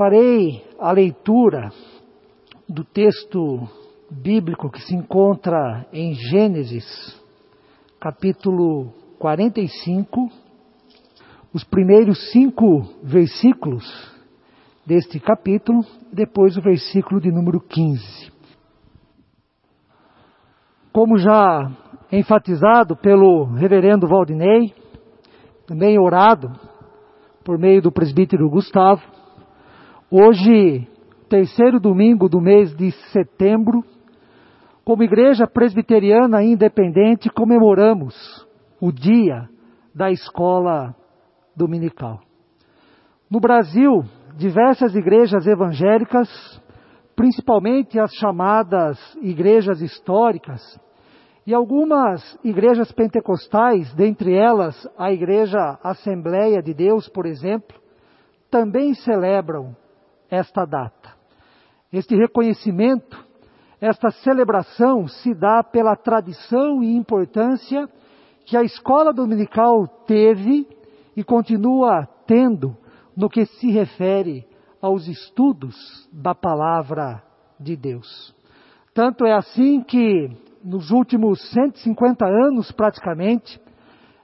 Farei a leitura do texto bíblico que se encontra em Gênesis, capítulo 45, os primeiros cinco versículos deste capítulo, depois o versículo de número 15. Como já enfatizado pelo reverendo Valdinei, também orado por meio do presbítero Gustavo, hoje, terceiro domingo do mês de setembro, como igreja presbiteriana independente, comemoramos o dia da escola dominical. No Brasil, diversas igrejas evangélicas, principalmente as chamadas igrejas históricas, e algumas igrejas pentecostais, dentre elas a Igreja Assembleia de Deus, por exemplo, também celebram esta data. Este reconhecimento, esta celebração se dá pela tradição e importância que a escola dominical teve e continua tendo no que se refere aos estudos da palavra de Deus. Tanto é assim que, nos últimos 150 anos praticamente,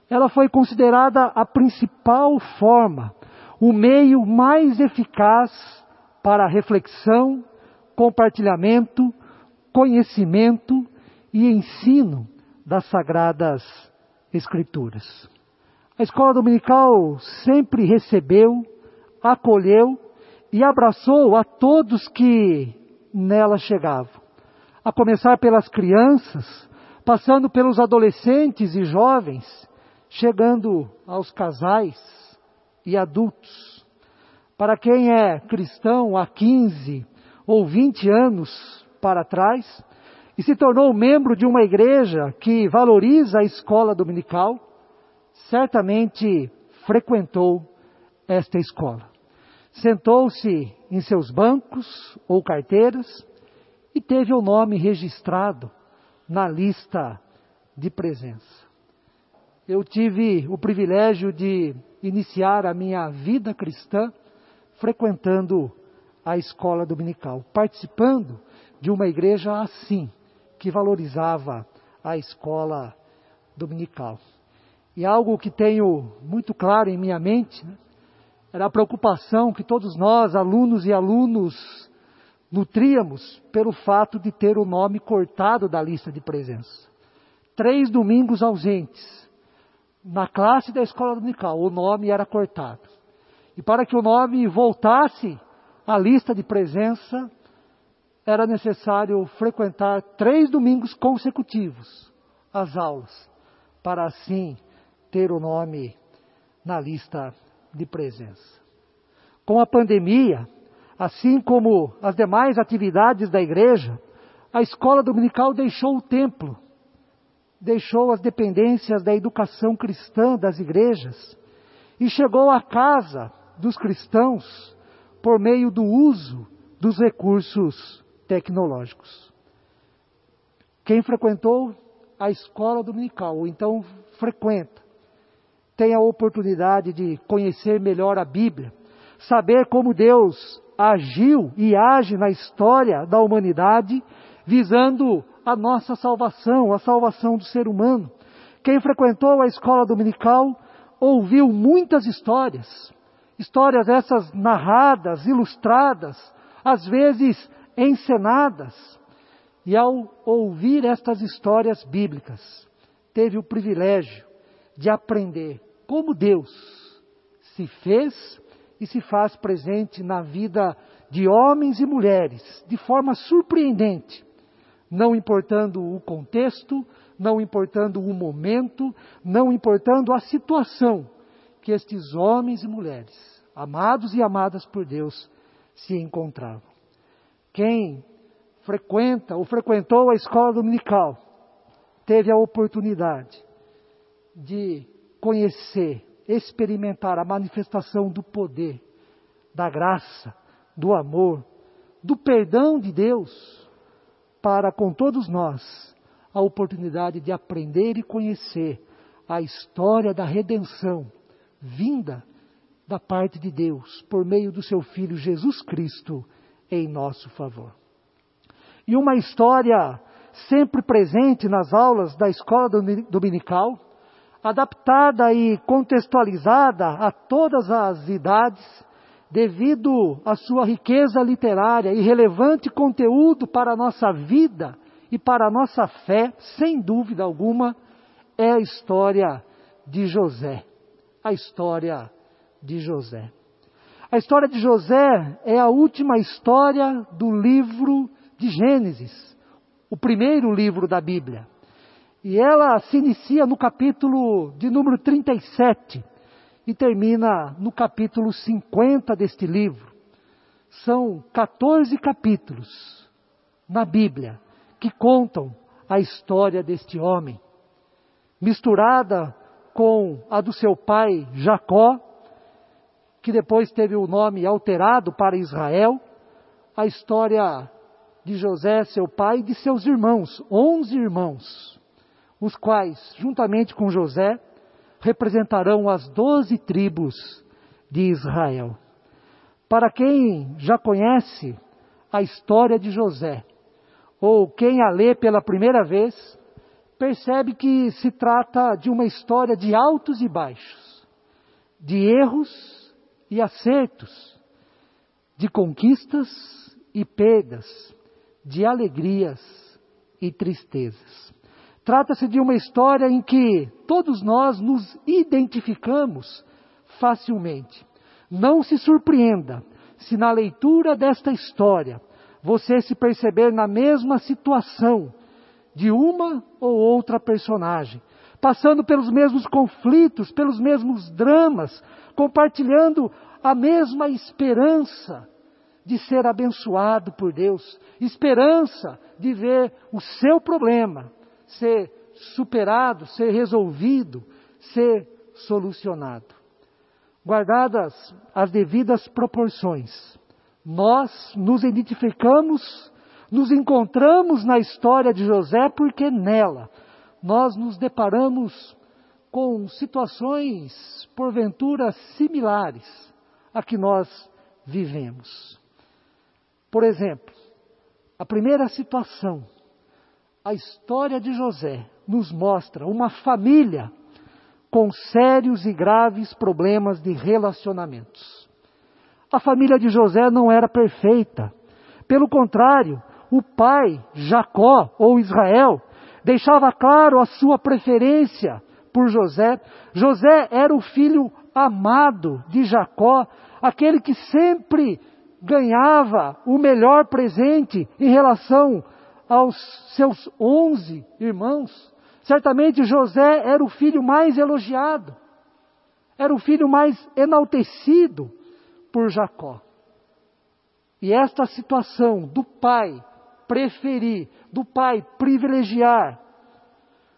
ela foi considerada a principal forma, o meio mais eficaz para reflexão, compartilhamento, conhecimento e ensino das sagradas escrituras. A escola dominical sempre recebeu, acolheu e abraçou a todos que nela chegavam. A começar pelas crianças, passando pelos adolescentes e jovens, chegando aos casais e adultos. Para quem é cristão há 15 ou 20 anos para trás e se tornou membro de uma igreja que valoriza a escola dominical, certamente frequentou esta escola. Sentou-se em seus bancos ou carteiras e teve o nome registrado na lista de presença. Eu tive o privilégio de iniciar a minha vida cristã frequentando a escola dominical, participando de uma igreja assim, que valorizava a escola dominical. E algo que tenho muito claro em minha mente, né, era a preocupação que todos nós, alunos e alunos, nutríamos pelo fato de ter o nome cortado da lista de presença. Três domingos ausentes. Na classe da escola dominical, o nome era cortado. E para que o nome voltasse à lista de presença, era necessário frequentar três domingos consecutivos as aulas, para assim ter o nome na lista de presença. Com a pandemia, assim como as demais atividades da igreja, a escola dominical deixou o templo, deixou as dependências da educação cristã das igrejas e chegou à casa dos cristãos por meio do uso dos recursos tecnológicos. Quem frequentou a escola dominical, ou então frequenta, tem a oportunidade de conhecer melhor a Bíblia, saber como Deus agiu e age na história da humanidade, visando a nossa salvação, a salvação do ser humano. Quem frequentou a escola dominical ouviu muitas histórias, histórias essas narradas, ilustradas, às vezes encenadas. E ao ouvir estas histórias bíblicas, teve o privilégio de aprender como Deus se fez e se faz presente na vida de homens e mulheres de forma surpreendente, não importando o contexto, não importando o momento, não importando a situação que estes homens e mulheres, amados e amadas por Deus, se encontravam. Quem frequenta ou frequentou a escola dominical teve a oportunidade de conhecer, experimentar a manifestação do poder, da graça, do amor, do perdão de Deus, para com todos nós a oportunidade de aprender e conhecer a história da redenção vinda da parte de Deus, por meio do seu Filho Jesus Cristo, em nosso favor. E uma história sempre presente nas aulas da escola dominical, adaptada e contextualizada a todas as idades, devido à sua riqueza literária e relevante conteúdo para a nossa vida e para a nossa fé, sem dúvida alguma, é a história de José. A história de José. A história de José é a última história do livro de Gênesis, o primeiro livro da Bíblia. E ela se inicia no capítulo de número 37 e termina no capítulo 50 deste livro. São 14 capítulos na Bíblia que contam a história deste homem, misturada com a do seu pai Jacó, que depois teve o nome alterado para Israel, a história de José, seu pai, e de seus irmãos, onze irmãos, os quais, juntamente com José, representarão as doze tribos de Israel. Para quem já conhece a história de José, ou quem a lê pela primeira vez, percebe que se trata de uma história de altos e baixos, de erros e acertos, de conquistas e perdas, de alegrias e tristezas. Trata-se de uma história em que todos nós nos identificamos facilmente. Não se surpreenda se na leitura desta história você se perceber na mesma situação de uma ou outra personagem, passando pelos mesmos conflitos, pelos mesmos dramas, compartilhando a mesma esperança de ser abençoado por Deus, esperança de ver o seu problema ser superado, ser resolvido, ser solucionado. Guardadas as devidas proporções, nós nos identificamos, nos encontramos na história de José porque nela nós nos deparamos com situações, porventura, similares a que nós vivemos. Por exemplo, a primeira situação, a história de José nos mostra uma família com sérios e graves problemas de relacionamentos. A família de José não era perfeita. Pelo contrário, o pai, Jacó ou Israel, deixava claro a sua preferência por José. José era o filho amado de Jacó, aquele que sempre ganhava o melhor presente em relação aos seus onze irmãos. Certamente José era o filho mais elogiado, era o filho mais enaltecido por Jacó. E esta situação do pai preferir, do pai privilegiar,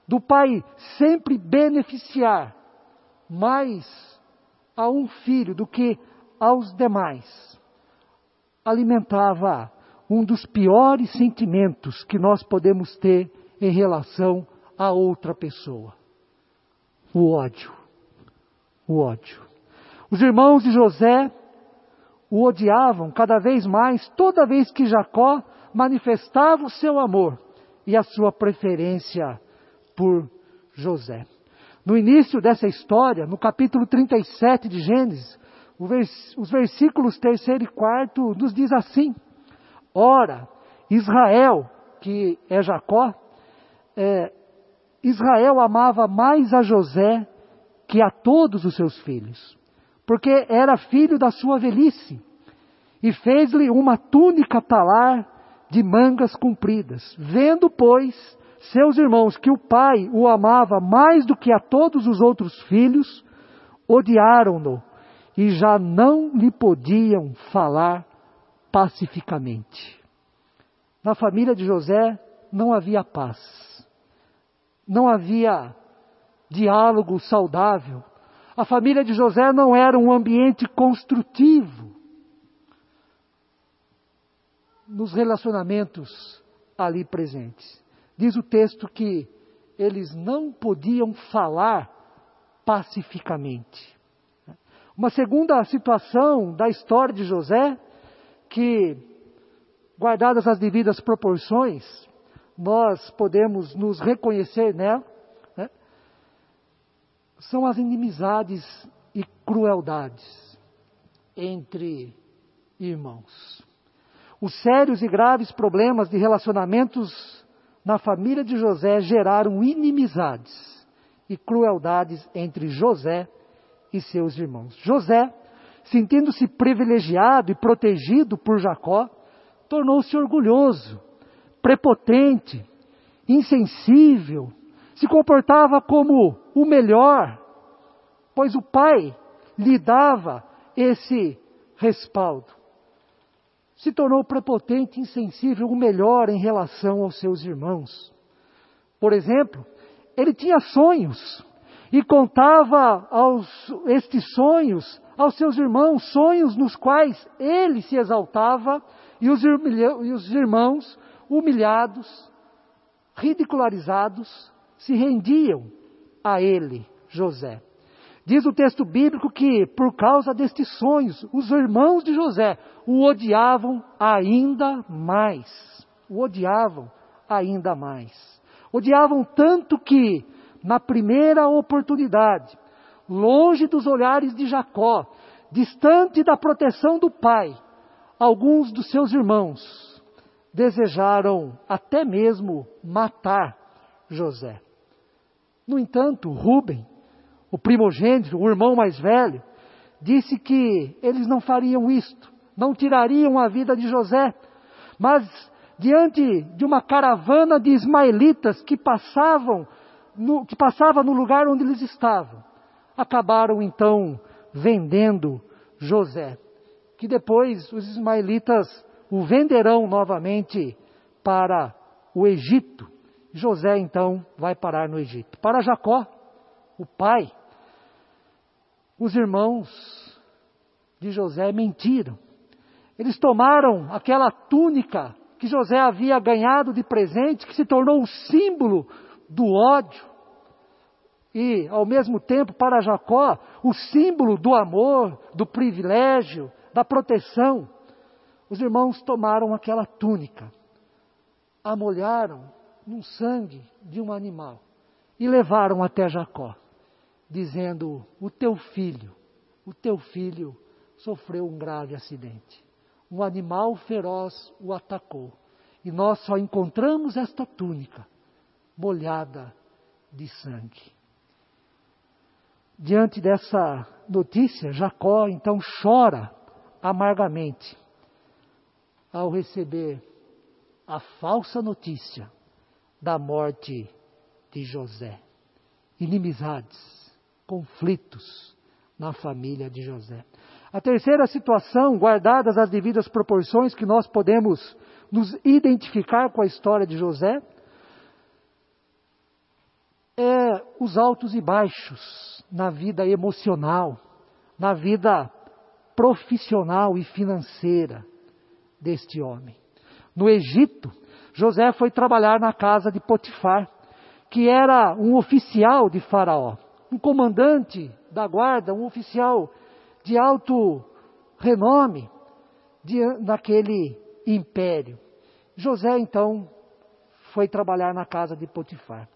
do pai sempre beneficiar mais a um filho do que aos demais, alimentava um dos piores sentimentos que nós podemos ter em relação a outra pessoa: o ódio. O ódio. Os irmãos de José o odiavam cada vez mais, toda vez que Jacó manifestava o seu amor e a sua preferência por José. No início dessa história, no capítulo 37 de Gênesis, os versículos 3 e 4 nos diz assim: Ora, Israel, que é Jacó, é, Israel amava mais a José que a todos os seus filhos, porque era filho da sua velhice, e fez-lhe uma túnica talar de mangas compridas. Vendo, pois, seus irmãos que o pai o amava mais do que a todos os outros filhos, odiaram-no e já não lhe podiam falar pacificamente. Na família de José não havia paz, não havia diálogo saudável, a família de José não era um ambiente construtivo nos relacionamentos ali presentes. Diz o texto que eles não podiam falar pacificamente. Uma segunda situação da história de José, que, guardadas as devidas proporções, nós podemos nos reconhecer nela, né? são as inimizades e crueldades entre irmãos. Os sérios e graves problemas de relacionamentos na família de José geraram inimizades e crueldades entre José e seus irmãos. José, sentindo-se privilegiado e protegido por Jacó, tornou-se orgulhoso, prepotente, insensível, se comportava como o melhor, pois o pai lhe dava esse respaldo se tornou prepotente, insensível, o melhor em relação aos seus irmãos. Por exemplo, ele tinha sonhos e contava aos, estes sonhos aos seus irmãos, sonhos nos quais ele se exaltava e os, e os irmãos, humilhados, ridicularizados, se rendiam a ele, José. Diz o texto bíblico que, por causa destes sonhos, os irmãos de José o odiavam ainda mais. O odiavam ainda mais. Odiavam tanto que, na primeira oportunidade, longe dos olhares de Jacó, distante da proteção do pai, alguns dos seus irmãos desejaram até mesmo matar José. No entanto, Rubem, o primogênito, o irmão mais velho, disse que eles não fariam isto, não tirariam a vida de José, mas diante de uma caravana de ismaelitas que passavam no, que passava no lugar onde eles estavam, acabaram então vendendo José, que depois os ismaelitas o venderão novamente para o Egito. José então vai parar no Egito. Para Jacó, o pai, os irmãos de José mentiram. Eles tomaram aquela túnica que José havia ganhado de presente, que se tornou o símbolo do ódio, e, ao mesmo tempo, para Jacó, o símbolo do amor, do privilégio, da proteção. Os irmãos tomaram aquela túnica, a molharam no sangue de um animal e levaram até Jacó dizendo: O teu filho, o teu filho sofreu um grave acidente. Um animal feroz o atacou. E nós só encontramos esta túnica molhada de sangue. Diante dessa notícia, Jacó então chora amargamente ao receber a falsa notícia da morte de José. Inimizades, conflitos na família de José. A terceira situação, guardadas as devidas proporções que nós podemos nos identificar com a história de José, é os altos e baixos na vida emocional, na vida profissional e financeira deste homem. No Egito, José foi trabalhar na casa de Potifar, que era um oficial de Faraó um comandante da guarda, um oficial de alto renome de, naquele império. José então foi trabalhar na casa de Potifar.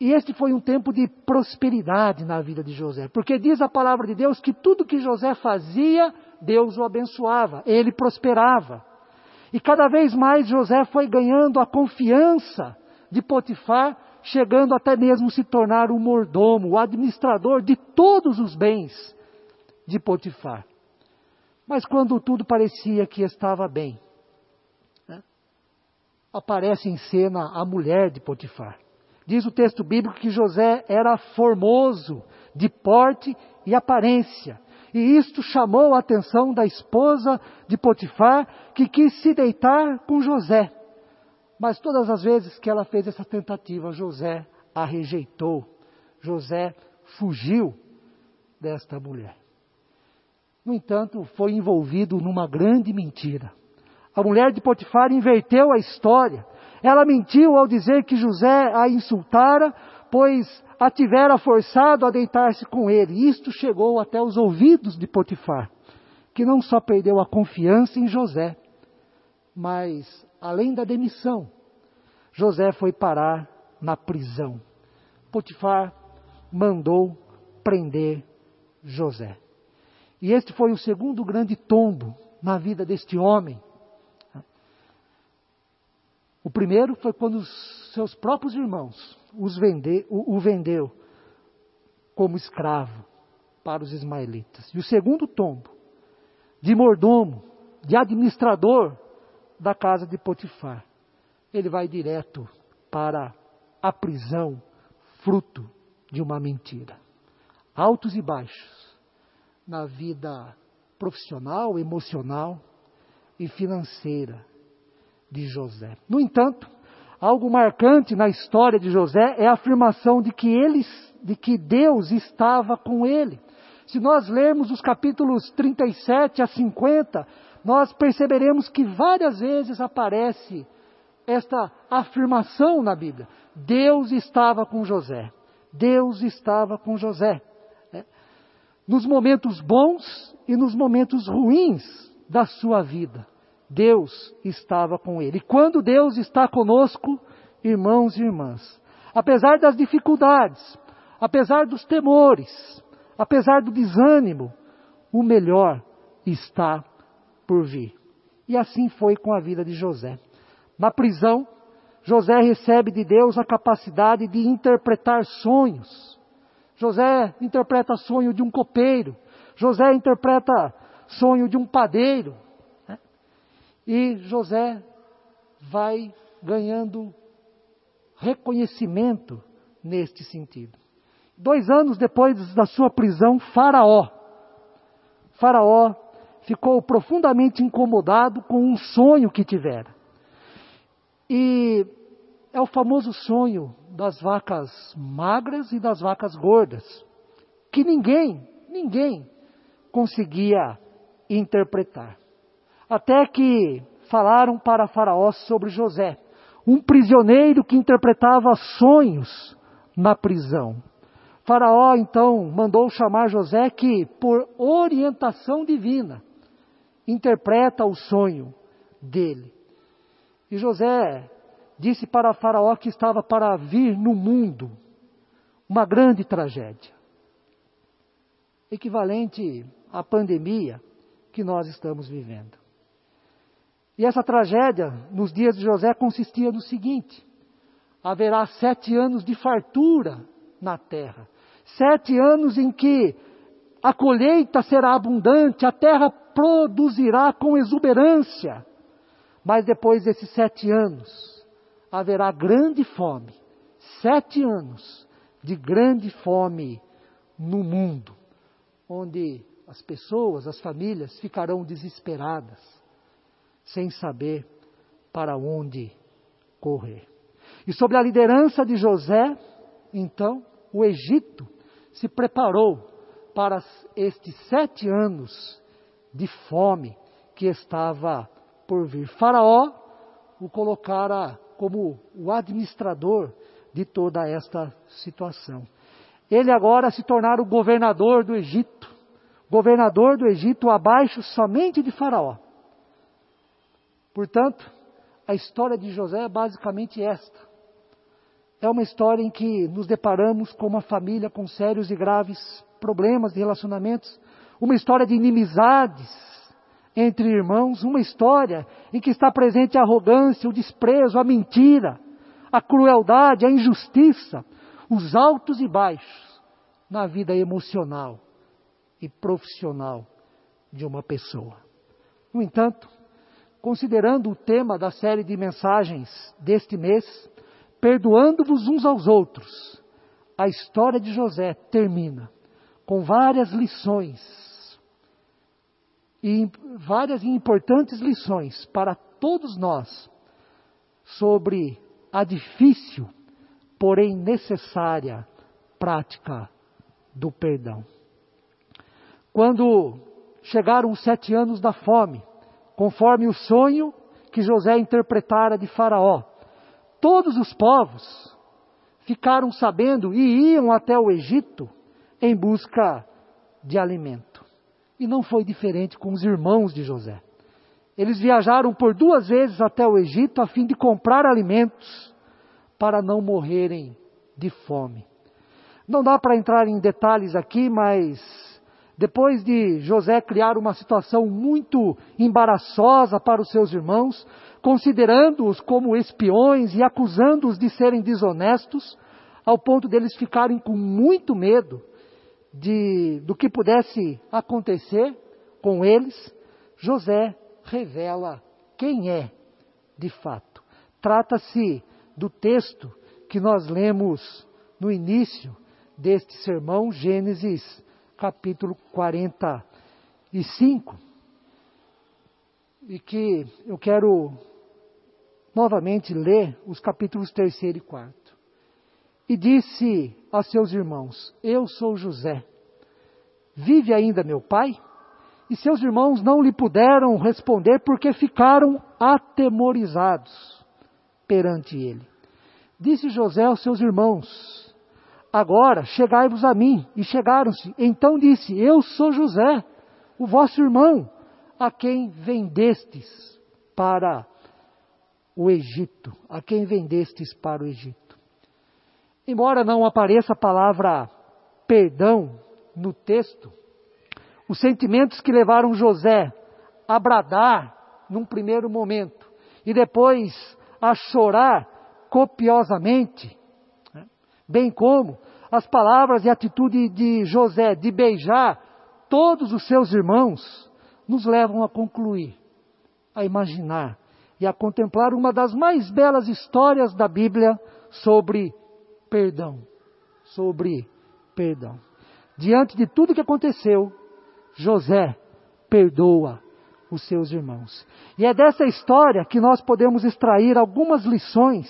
E este foi um tempo de prosperidade na vida de José, porque diz a palavra de Deus que tudo que José fazia, Deus o abençoava, ele prosperava. E cada vez mais José foi ganhando a confiança de Potifar chegando até mesmo se tornar o mordomo, o administrador de todos os bens de Potifar. Mas quando tudo parecia que estava bem, né, aparece em cena a mulher de Potifar. Diz o texto bíblico que José era formoso, de porte e aparência. E isto chamou a atenção da esposa de Potifar, que quis se deitar com José. Mas todas as vezes que ela fez essa tentativa, José a rejeitou. José fugiu desta mulher. No entanto, foi envolvido numa grande mentira. A mulher de Potifar inverteu a história. Ela mentiu ao dizer que José a insultara pois a tivera forçado a deitar-se com ele. Isto chegou até os ouvidos de Potifar, que não só perdeu a confiança em José, mas, além da demissão, José foi parar na prisão. Potifar mandou prender José. E este foi o segundo grande tombo na vida deste homem. O primeiro foi quando os seus próprios irmãos os vende, o, o vendeu como escravo para os ismaelitas. E o segundo tombo, de mordomo, de administrador da casa de Potifar. Ele vai direto para a prisão, fruto de uma mentira. Altos e baixos na vida profissional, emocional e financeira de José. No entanto, algo marcante na história de José é a afirmação de que eles, de que Deus estava com ele. Se nós lermos os capítulos 37 a 50, nós perceberemos que várias vezes aparece esta afirmação na Bíblia. Deus estava com José. Deus estava com José. Né? Nos momentos bons e nos momentos ruins da sua vida, Deus estava com ele. E quando Deus está conosco, irmãos e irmãs, apesar das dificuldades, apesar dos temores, apesar do desânimo, o melhor está por vir. E assim foi com a vida de José. Na prisão, José recebe de Deus a capacidade de interpretar sonhos. José interpreta sonho de um copeiro. José interpreta sonho de um padeiro. Né? E José vai ganhando reconhecimento neste sentido. Dois anos depois da sua prisão, Faraó. Faraó ficou profundamente incomodado com um sonho que tivera. E é o famoso sonho das vacas magras e das vacas gordas, que ninguém, ninguém conseguia interpretar. Até que falaram para Faraó sobre José, um prisioneiro que interpretava sonhos na prisão. Faraó então mandou chamar José, que, por orientação divina, interpreta o sonho dele. E José disse para Faraó que estava para vir no mundo uma grande tragédia, equivalente à pandemia que nós estamos vivendo. E essa tragédia, nos dias de José, consistia no seguinte: haverá sete anos de fartura na terra, sete anos em que a colheita será abundante, a terra produzirá com exuberância. Mas depois desses sete anos, haverá grande fome. Sete anos de grande fome no mundo, onde as pessoas, as famílias ficarão desesperadas, sem saber para onde correr. E sob a liderança de José, então, o Egito se preparou para estes sete anos de fome que estava por vir. Faraó o colocara como o administrador de toda esta situação. Ele agora se tornara o governador do Egito, governador do Egito abaixo somente de Faraó. Portanto, a história de José é basicamente esta. É uma história em que nos deparamos com uma família com sérios e graves problemas de relacionamentos, uma história de inimizades entre irmãos, uma história em que está presente a arrogância, o desprezo, a mentira, a crueldade, a injustiça, os altos e baixos na vida emocional e profissional de uma pessoa. No entanto, considerando o tema da série de mensagens deste mês, perdoando-vos uns aos outros, a história de José termina com várias lições, e várias e importantes lições para todos nós sobre a difícil, porém necessária prática do perdão. Quando chegaram os sete anos da fome, conforme o sonho que José interpretara de Faraó, todos os povos ficaram sabendo e iam até o Egito em busca de alimento. E não foi diferente com os irmãos de José. Eles viajaram por duas vezes até o Egito a fim de comprar alimentos para não morrerem de fome. Não dá para entrar em detalhes aqui, mas depois de José criar uma situação muito embaraçosa para os seus irmãos, considerando-os como espiões e acusando-os de serem desonestos, ao ponto deles ficarem com muito medo de, do que pudesse acontecer com eles, José revela quem é de fato. Trata-se do texto que nós lemos no início deste sermão, Gênesis capítulo 45, e que eu quero novamente ler os capítulos 3 e 4. E disse a seus irmãos: Eu sou José. Vive ainda meu pai? E seus irmãos não lhe puderam responder porque ficaram atemorizados perante ele. Disse José aos seus irmãos: Agora chegai-vos a mim. E chegaram-se. Então disse: Eu sou José, o vosso irmão, a quem vendestes para o Egito, a quem vendestes para o Egito. Embora não apareça a palavra perdão no texto, os sentimentos que levaram José a bradar num primeiro momento e depois a chorar copiosamente, né? bem como as palavras e atitude de José de beijar todos os seus irmãos, nos levam a concluir, a imaginar e a contemplar uma das mais belas histórias da Bíblia sobre perdão. Sobre perdão. Diante de tudo que aconteceu, José perdoa os seus irmãos. E é dessa história que nós podemos extrair algumas lições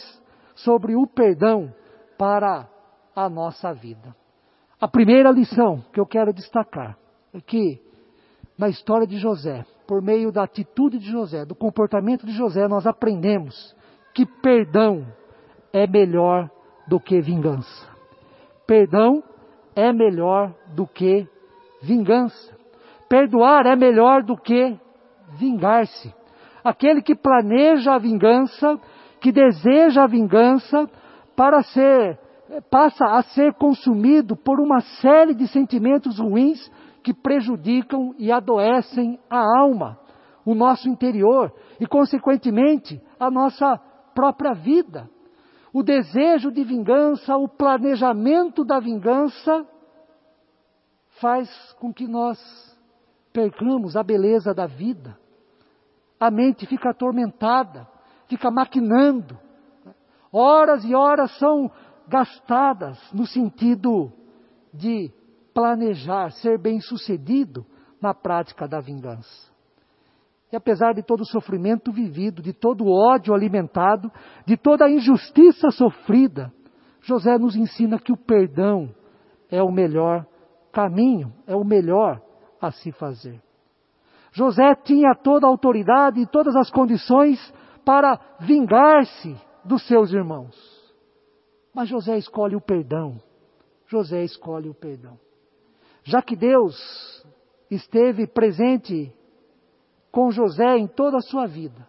sobre o perdão para a nossa vida. A primeira lição que eu quero destacar é que, na história de José, por meio da atitude de José, do comportamento de José, nós aprendemos que perdão é melhor do que vingança. Perdão é melhor do que vingança. Perdoar é melhor do que vingar-se. Aquele que planeja a vingança, que deseja a vingança, para ser, passa a ser consumido por uma série de sentimentos ruins que prejudicam e adoecem a alma, o nosso interior e, consequentemente, a nossa própria vida. O desejo de vingança, o planejamento da vingança, faz com que nós percamos a beleza da vida. A mente fica atormentada, fica maquinando. Horas e horas são gastadas no sentido de planejar, ser bem-sucedido na prática da vingança. E apesar de todo o sofrimento vivido, de todo o ódio alimentado, de toda a injustiça sofrida, José nos ensina que o perdão é o melhor caminho, é o melhor a se fazer. José tinha toda a autoridade e todas as condições para vingar-se dos seus irmãos. Mas José escolhe o perdão. José escolhe o perdão. Já que Deus esteve presente com José em toda a sua vida,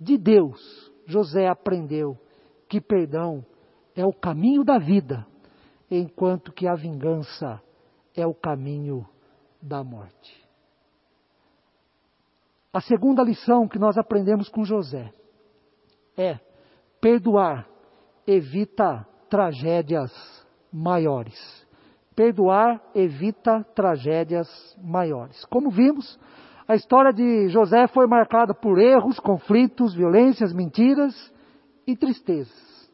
de Deus, José aprendeu que perdão é o caminho da vida, enquanto que a vingança é o caminho da morte. A segunda lição que nós aprendemos com José é perdoar evita tragédias maiores. Perdoar evita tragédias maiores. Como vimos, a história de José foi marcada por erros, conflitos, violências, mentiras e tristezas.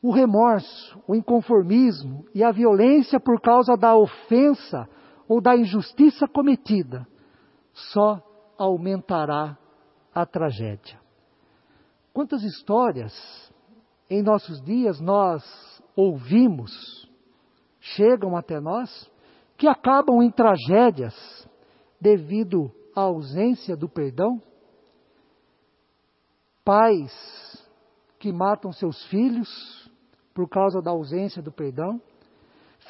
O remorso, o inconformismo e a violência por causa da ofensa ou da injustiça cometida só aumentará a tragédia. Quantas histórias em nossos dias nós ouvimos, chegam até nós, que acabam em tragédias devido à ausência do perdão? Pais que matam seus filhos por causa da ausência do perdão,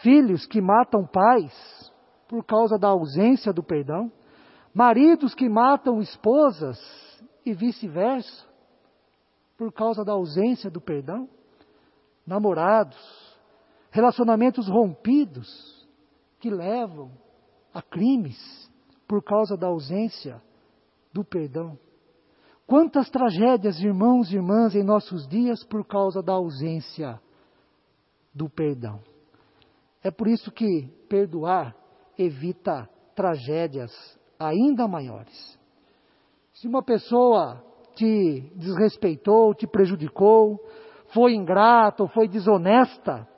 filhos que matam pais por causa da ausência do perdão, maridos que matam esposas e vice-versa por causa da ausência do perdão, namorados, relacionamentos rompidos que levam a crimes por causa da ausência do perdão. Quantas tragédias, irmãos e irmãs, em nossos dias por causa da ausência do perdão. É por isso que perdoar evita tragédias ainda maiores. Se uma pessoa te desrespeitou, te prejudicou, foi ingrata ou foi desonesta,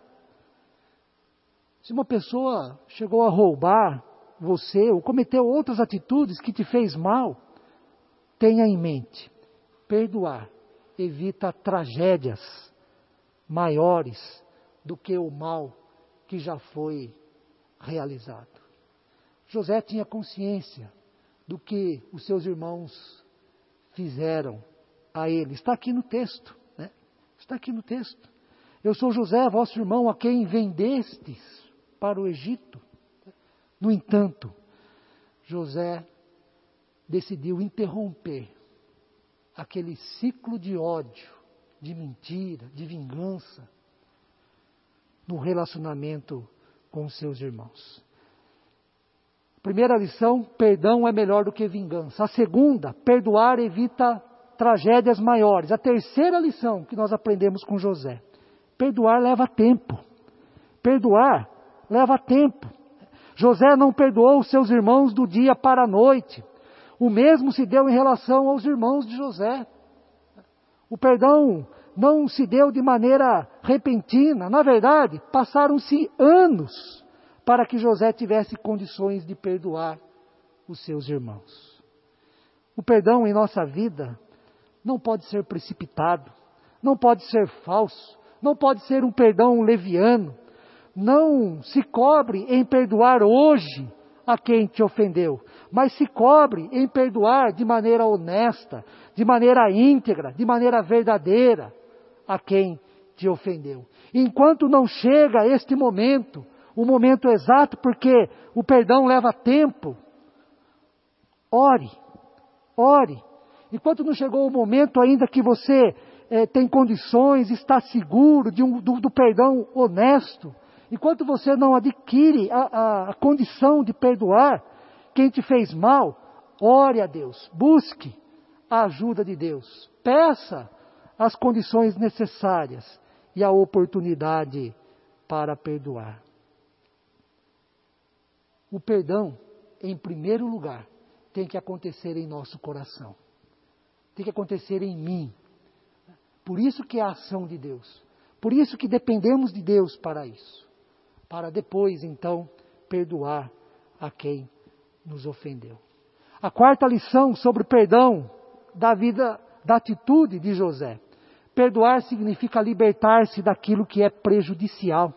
se uma pessoa chegou a roubar você ou cometeu outras atitudes que te fez mal, tenha em mente, perdoar evita tragédias maiores do que o mal que já foi realizado. José tinha consciência do que os seus irmãos fizeram a ele. Está aqui no texto, né? Está aqui no texto. Eu sou José, vosso irmão, a quem vendestes para o Egito. No entanto, José decidiu interromper aquele ciclo de ódio, de mentira, de vingança no relacionamento com seus irmãos. Primeira lição: perdão é melhor do que vingança. A segunda, perdoar evita tragédias maiores. A terceira lição que nós aprendemos com José: perdoar leva tempo. Perdoar leva tempo. José não perdoou seus irmãos do dia para a noite. O mesmo se deu em relação aos irmãos de José. O perdão não se deu de maneira repentina. Na verdade, passaram-se anos para que José tivesse condições de perdoar os seus irmãos. O perdão em nossa vida não pode ser precipitado, não pode ser falso, não pode ser um perdão leviano. Não se cobre em perdoar hoje a quem te ofendeu, mas se cobre em perdoar de maneira honesta, de maneira íntegra, de maneira verdadeira a quem te ofendeu. Enquanto não chega este momento, o momento exato, porque o perdão leva tempo, ore, ore. Enquanto não chegou o momento ainda que você é, tem condições, está seguro um, do, do, perdão honesto, enquanto você não adquire a, a, a condição de perdoar quem te fez mal, ore a Deus, busque a ajuda de Deus, peça as condições necessárias e a oportunidade para perdoar. O perdão, em primeiro lugar, tem que acontecer em nosso coração. Tem que acontecer em mim. Por isso que é a ação de Deus. Por isso que dependemos de Deus para isso. Para depois, então, perdoar a quem nos ofendeu. A quarta lição sobre perdão da vida, da atitude de José. Perdoar significa libertar-se daquilo que é prejudicial.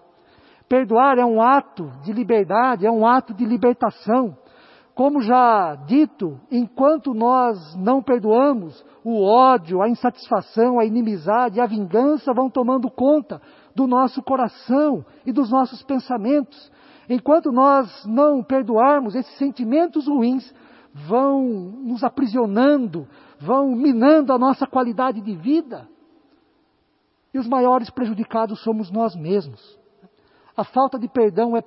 Perdoar é um ato de liberdade, é um ato de libertação. Como já dito, enquanto nós não perdoamos, o ódio, a insatisfação, a inimizade, a vingança vão tomando conta do nosso coração e dos nossos pensamentos. Enquanto nós não perdoarmos, esses sentimentos ruins vão nos aprisionando, vão minando a nossa qualidade de vida. E os maiores prejudicados somos nós mesmos. A falta de perdão é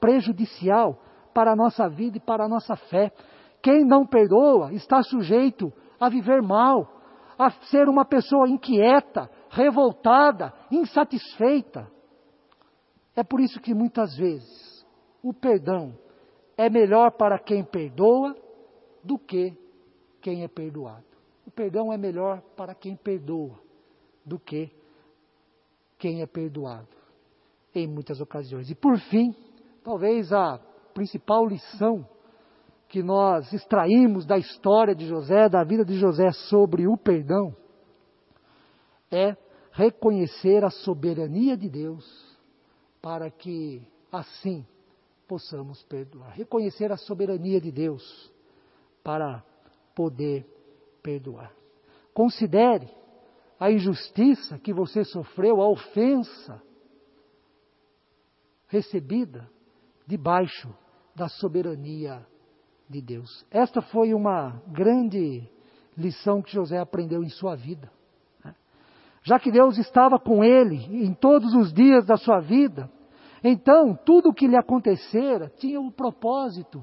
prejudicial para a nossa vida e para a nossa fé. Quem não perdoa está sujeito a viver mal, a ser uma pessoa inquieta, revoltada, insatisfeita. É por isso que muitas vezes o perdão é melhor para quem perdoa do que quem é perdoado. O perdão é melhor para quem perdoa do que quem é perdoado, em muitas ocasiões. E por fim, talvez a principal lição que nós extraímos da história de José, da vida de José sobre o perdão, é reconhecer a soberania de Deus para que assim possamos perdoar. Reconhecer a soberania de Deus para poder perdoar. Considere a injustiça que você sofreu, a ofensa recebida debaixo da soberania de Deus. Esta foi uma grande lição que José aprendeu em sua vida. Já que Deus estava com ele em todos os dias da sua vida, então tudo o que lhe acontecera tinha um propósito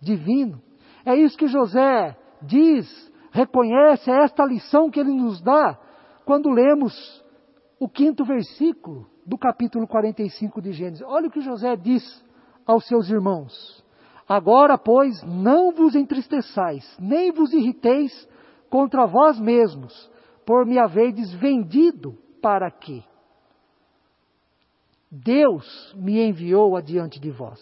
divino. É isso que José diz, reconhece, é esta lição que ele nos dá quando lemos o quinto versículo do capítulo 45 de Gênesis. Olha o que José diz aos seus irmãos. Agora, pois, não vos entristeçais, nem vos irriteis contra vós mesmos, por me haverdes vendido para quê? Deus me enviou adiante de vós.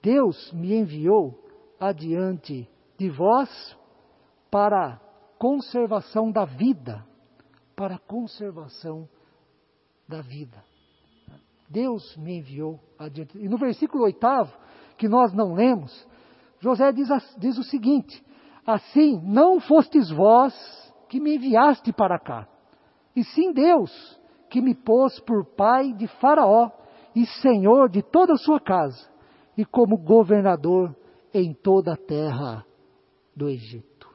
Deus me enviou adiante de vós para conservação da vida, para conservação da vida. Deus me enviou adiante. E no versículo oitavo, que nós não lemos, José diz, diz o seguinte: Assim não fostes vós que me enviaste para cá, e sim Deus que me pôs por pai de Faraó e senhor de toda a sua casa, e como governador em toda a terra do Egito.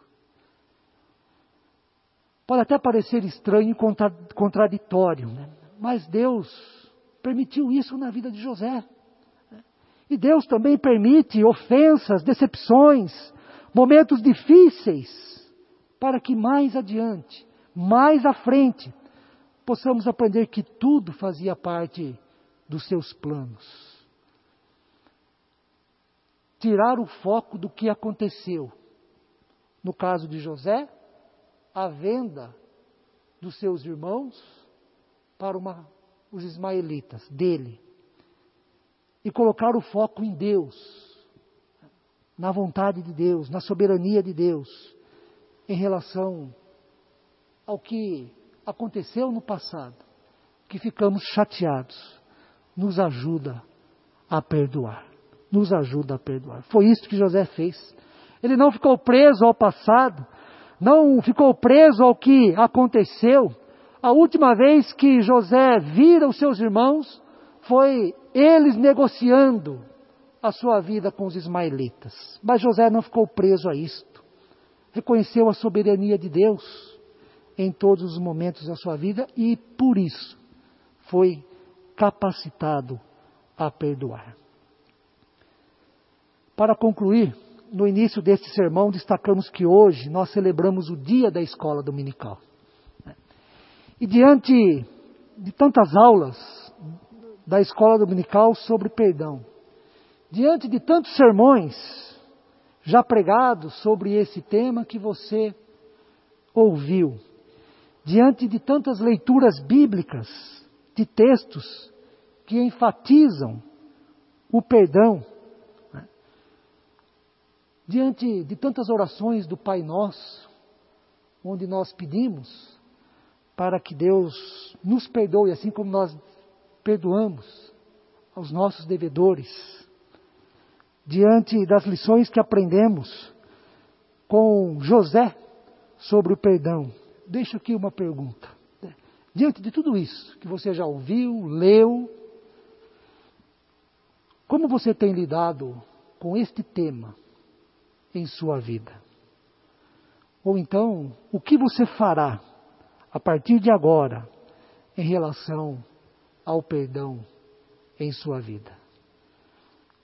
Pode até parecer estranho e contraditório, né? mas Deus permitiu isso na vida de José. E Deus também permite ofensas, decepções, momentos difíceis, para que mais adiante, mais à frente, possamos aprender que tudo fazia parte dos seus planos. Tirar o foco do que aconteceu. No caso de José, a venda dos seus irmãos para uma, os ismaelitas, dele. E colocar o foco em Deus, na vontade de Deus, na soberania de Deus, em relação ao que aconteceu no passado, que ficamos chateados, nos ajuda a perdoar. Nos ajuda a perdoar. Foi isso que José fez. Ele não ficou preso ao passado, não ficou preso ao que aconteceu, a última vez que José vira os seus irmãos foi eles negociando a sua vida com os ismaelitas. Mas José não ficou preso a Reconheceu a soberania de Deus em todos os momentos da sua vida e por isso foi capacitado a perdoar. Para concluir, no início deste sermão destacamos que hoje nós celebramos o dia da escola dominical. E diante de tantas aulas da escola dominical sobre perdão, diante de tantos sermões já pregados sobre esse tema que você ouviu, diante de tantas leituras bíblicas, de textos que enfatizam o perdão, né? diante de tantas orações do Pai Nosso, onde nós pedimos para que Deus nos perdoe, assim como nós perdoamos aos nossos devedores. Diante das lições que aprendemos com José sobre o perdão, deixo aqui uma pergunta. Diante de tudo isso que você já ouviu, leu, como você tem lidado com este tema em sua vida? Ou então, o que você fará a partir de agora, em relação ao perdão em sua vida.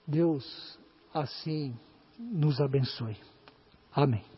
Deus assim nos abençoe. Amém.